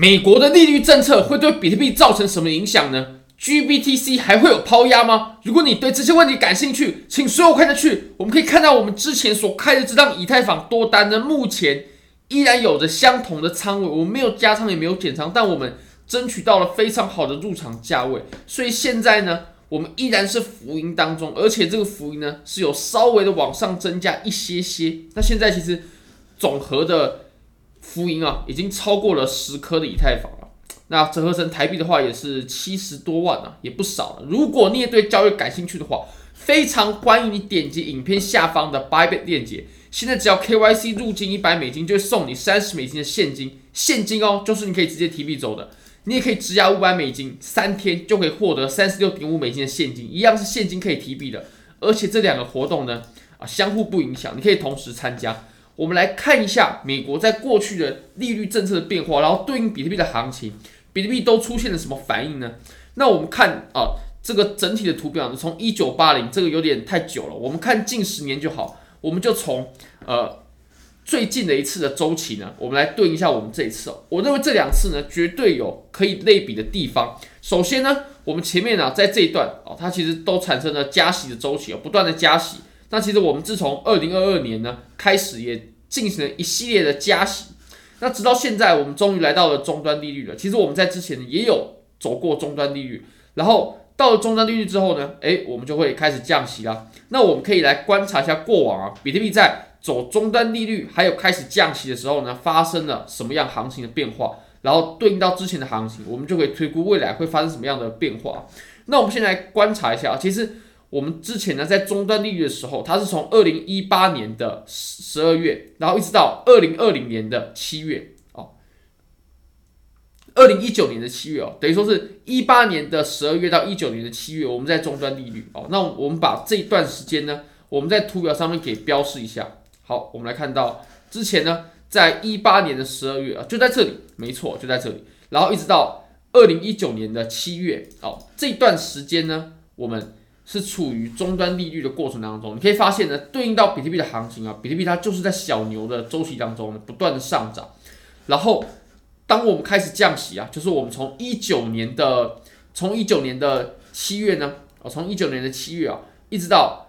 美国的利率政策会对比特币造成什么影响呢？GBTC 还会有抛压吗？如果你对这些问题感兴趣，请随我看下去。我们可以看到，我们之前所开的这张以太坊多单呢，目前依然有着相同的仓位，我们没有加仓也没有减仓，但我们争取到了非常好的入场价位，所以现在呢，我们依然是浮盈当中，而且这个浮盈呢是有稍微的往上增加一些些。那现在其实总和的。浮盈啊，已经超过了十颗的以太坊了。那折合成台币的话，也是七十多万啊，也不少了。如果你也对交易感兴趣的话，非常欢迎你点击影片下方的 Bybit 链接。现在只要 KYC 入金一百美金，就会送你三十美金的现金，现金哦，就是你可以直接提币走的。你也可以质押五百美金，三天就可以获得三十六点五美金的现金，一样是现金可以提币的。而且这两个活动呢，啊，相互不影响，你可以同时参加。我们来看一下美国在过去的利率政策的变化，然后对应比特币的行情，比特币都出现了什么反应呢？那我们看啊，这个整体的图表呢，从一九八零这个有点太久了，我们看近十年就好，我们就从呃最近的一次的周期呢，我们来对应一下我们这一次哦。我认为这两次呢，绝对有可以类比的地方。首先呢，我们前面呢，在这一段哦，它其实都产生了加息的周期哦，不断的加息。那其实我们自从二零二二年呢开始也进行了一系列的加息，那直到现在我们终于来到了终端利率了。其实我们在之前也有走过终端利率，然后到了终端利率之后呢，诶，我们就会开始降息啦。那我们可以来观察一下过往啊，比特币在走终端利率还有开始降息的时候呢，发生了什么样行情的变化，然后对应到之前的行情，我们就可以推估未来会发生什么样的变化。那我们现在来观察一下啊，其实。我们之前呢，在终端利率的时候，它是从二零一八年的十二月，然后一直到二零二零年的七月哦，二零一九年的七月哦，等于说是一八年的十二月到一九年的七月，我们在终端利率哦。那我们把这一段时间呢，我们在图表上面给标示一下。好，我们来看到之前呢，在一八年的十二月啊，就在这里，没错，就在这里。然后一直到二零一九年的七月哦，这段时间呢，我们。是处于终端利率的过程当中，你可以发现呢，对应到比特币的行情啊，比特币它就是在小牛的周期当中，不断的上涨。然后，当我们开始降息啊，就是我们从一九年的从一九年的七月呢，哦，从一九年的七月啊，一直到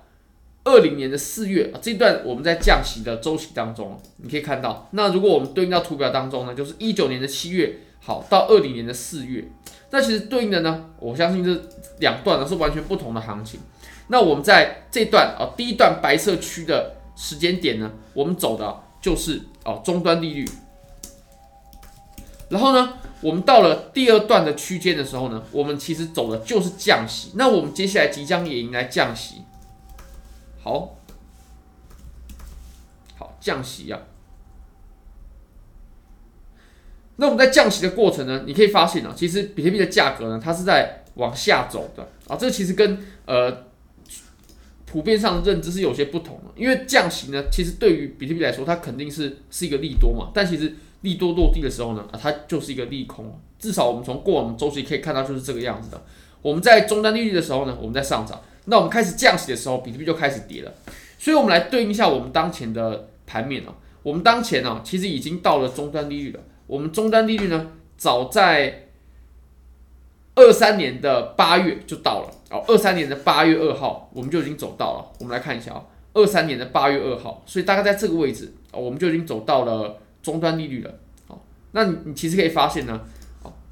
二零年的四月啊，这段我们在降息的周期当中，你可以看到，那如果我们对应到图表当中呢，就是一九年的七月，好，到二零年的四月。那其实对应的呢，我相信这两段呢是完全不同的行情。那我们在这段啊，第一段白色区的时间点呢，我们走的就是哦终端利率。然后呢，我们到了第二段的区间的时候呢，我们其实走的就是降息。那我们接下来即将也迎来降息。好，好降息呀、啊。那我们在降息的过程呢，你可以发现啊，其实比特币的价格呢，它是在往下走的啊。这其实跟呃普遍上的认知是有些不同的，因为降息呢，其实对于比特币来说，它肯定是是一个利多嘛。但其实利多落地的时候呢，啊，它就是一个利空。至少我们从过往周期可以看到，就是这个样子的。我们在终端利率的时候呢，我们在上涨；那我们开始降息的时候，比特币就开始跌了。所以，我们来对应一下我们当前的盘面啊。我们当前呢，其实已经到了终端利率了。我们终端利率呢，早在二三年的八月就到了哦，二三年的八月二号我们就已经走到了。我们来看一下啊，二三年的八月二号，所以大概在这个位置啊，我们就已经走到了终端利率了。好，那你你其实可以发现呢，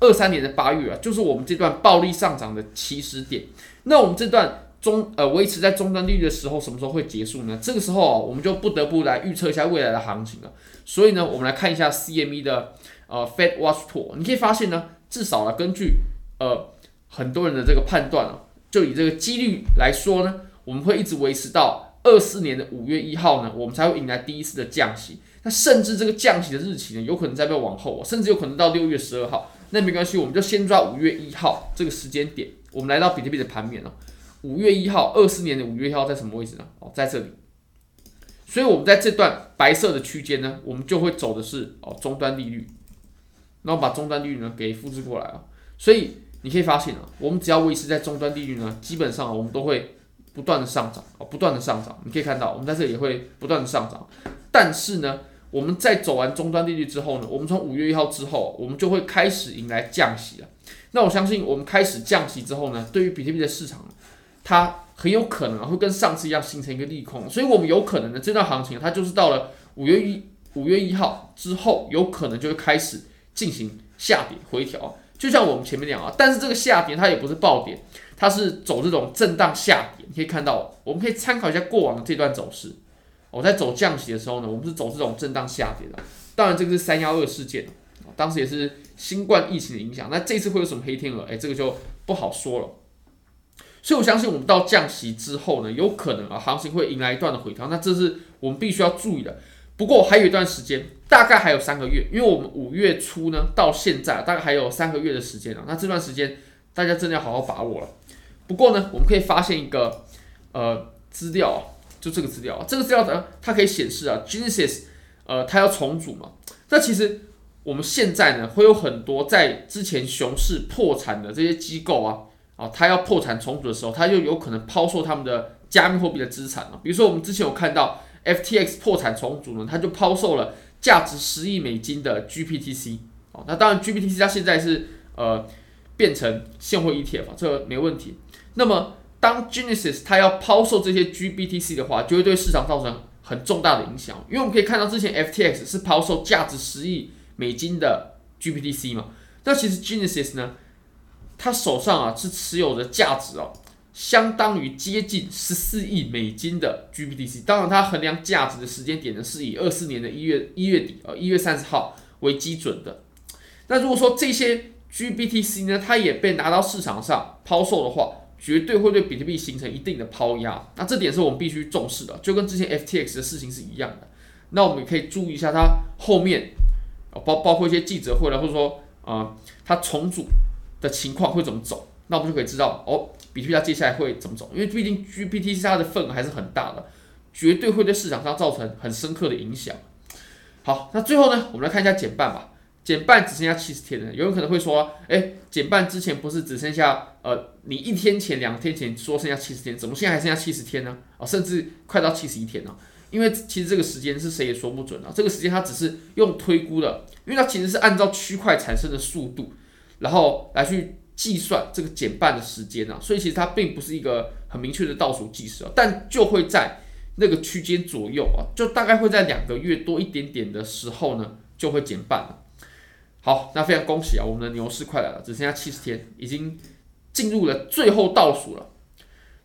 二三年的八月啊，就是我们这段暴力上涨的起始点。那我们这段中呃维持在终端利率的时候，什么时候会结束呢？这个时候啊，我们就不得不来预测一下未来的行情了。所以呢，我们来看一下 CME 的。呃，Fed Watch Tool，你可以发现呢，至少呢，根据呃很多人的这个判断啊，就以这个几率来说呢，我们会一直维持到二四年的五月一号呢，我们才会迎来第一次的降息。那甚至这个降息的日期呢，有可能再被往后，甚至有可能到六月十二号。那没关系，我们就先抓五月一号这个时间点。我们来到比特币的盘面哦，五月一号，二四年的五月一号在什么位置呢？哦，在这里。所以，我们在这段白色的区间呢，我们就会走的是哦终端利率。然后把终端利率呢给复制过来啊，所以你可以发现啊，我们只要维持在终端利率呢，基本上我们都会不断的上涨啊，不断的上涨。你可以看到，我们在这里也会不断的上涨。但是呢，我们在走完终端利率之后呢，我们从五月一号之后，我们就会开始迎来降息了。那我相信，我们开始降息之后呢，对于比特币的市场，它很有可能会跟上次一样形成一个利空。所以，我们有可能呢，这段行情它就是到了五月一五月一号之后，有可能就会开始进行下跌回调。就像我们前面讲啊，但是这个下跌它也不是暴跌，它是走这种震荡下跌。你可以看到，我们可以参考一下过往的这段走势。我在走降息的时候呢，我们是走这种震荡下跌的。当然，这个是三幺二事件，当时也是新冠疫情的影响。那这次会有什么黑天鹅？哎，这个就不好说了。所以我相信，我们到降息之后呢，有可能啊，行情会迎来一段的回调。那这是我们必须要注意的。不过还有一段时间，大概还有三个月，因为我们五月初呢到现在大概还有三个月的时间啊。那这段时间大家真的要好好把握了。不过呢，我们可以发现一个呃资料啊，就这个资料啊，这个资料呢它可以显示啊，Genesis 呃它要重组嘛。那其实我们现在呢会有很多在之前熊市破产的这些机构啊啊，它要破产重组的时候，它就有可能抛售他们的加密货币的资产了。比如说我们之前有看到。FTX 破产重组呢，他就抛售了价值十亿美金的 GPTC 哦，那当然 GPTC 它现在是呃变成现货 ETF，这没问题。那么当 Genesis 它要抛售这些 GPTC 的话，就会对市场造成很重大的影响，因为我们可以看到之前 FTX 是抛售价值十亿美金的 GPTC 嘛，那其实 Genesis 呢，它手上啊是持有的价值哦。相当于接近十四亿美金的 GBTC，当然它衡量价值的时间点呢，是以二四年的一月一月底，呃一月三十号为基准的。那如果说这些 GBTC 呢，它也被拿到市场上抛售的话，绝对会对比特币形成一定的抛压。那这点是我们必须重视的，就跟之前 FTX 的事情是一样的。那我们也可以注意一下它后面，包包括一些记者会了，或者说啊、它重组的情况会怎么走。那我们就可以知道哦，比特币它接下来会怎么走？因为毕竟 GPT 它的份额还是很大的，绝对会对市场上造成很深刻的影响。好，那最后呢，我们来看一下减半吧。减半只剩下七十天了，有人可能会说，哎，减半之前不是只剩下呃，你一天前、两天前说剩下七十天，怎么现在还剩下七十天呢？啊、甚至快到七十一天了。因为其实这个时间是谁也说不准啊，这个时间它只是用推估的，因为它其实是按照区块产生的速度，然后来去。计算这个减半的时间啊，所以其实它并不是一个很明确的倒数计时啊，但就会在那个区间左右啊，就大概会在两个月多一点点的时候呢，就会减半了。好，那非常恭喜啊，我们的牛市快来了，只剩下七十天，已经进入了最后倒数了。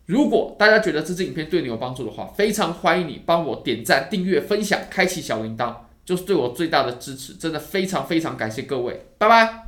如果大家觉得这支影片对你有帮助的话，非常欢迎你帮我点赞、订阅、分享、开启小铃铛，就是对我最大的支持，真的非常非常感谢各位，拜拜。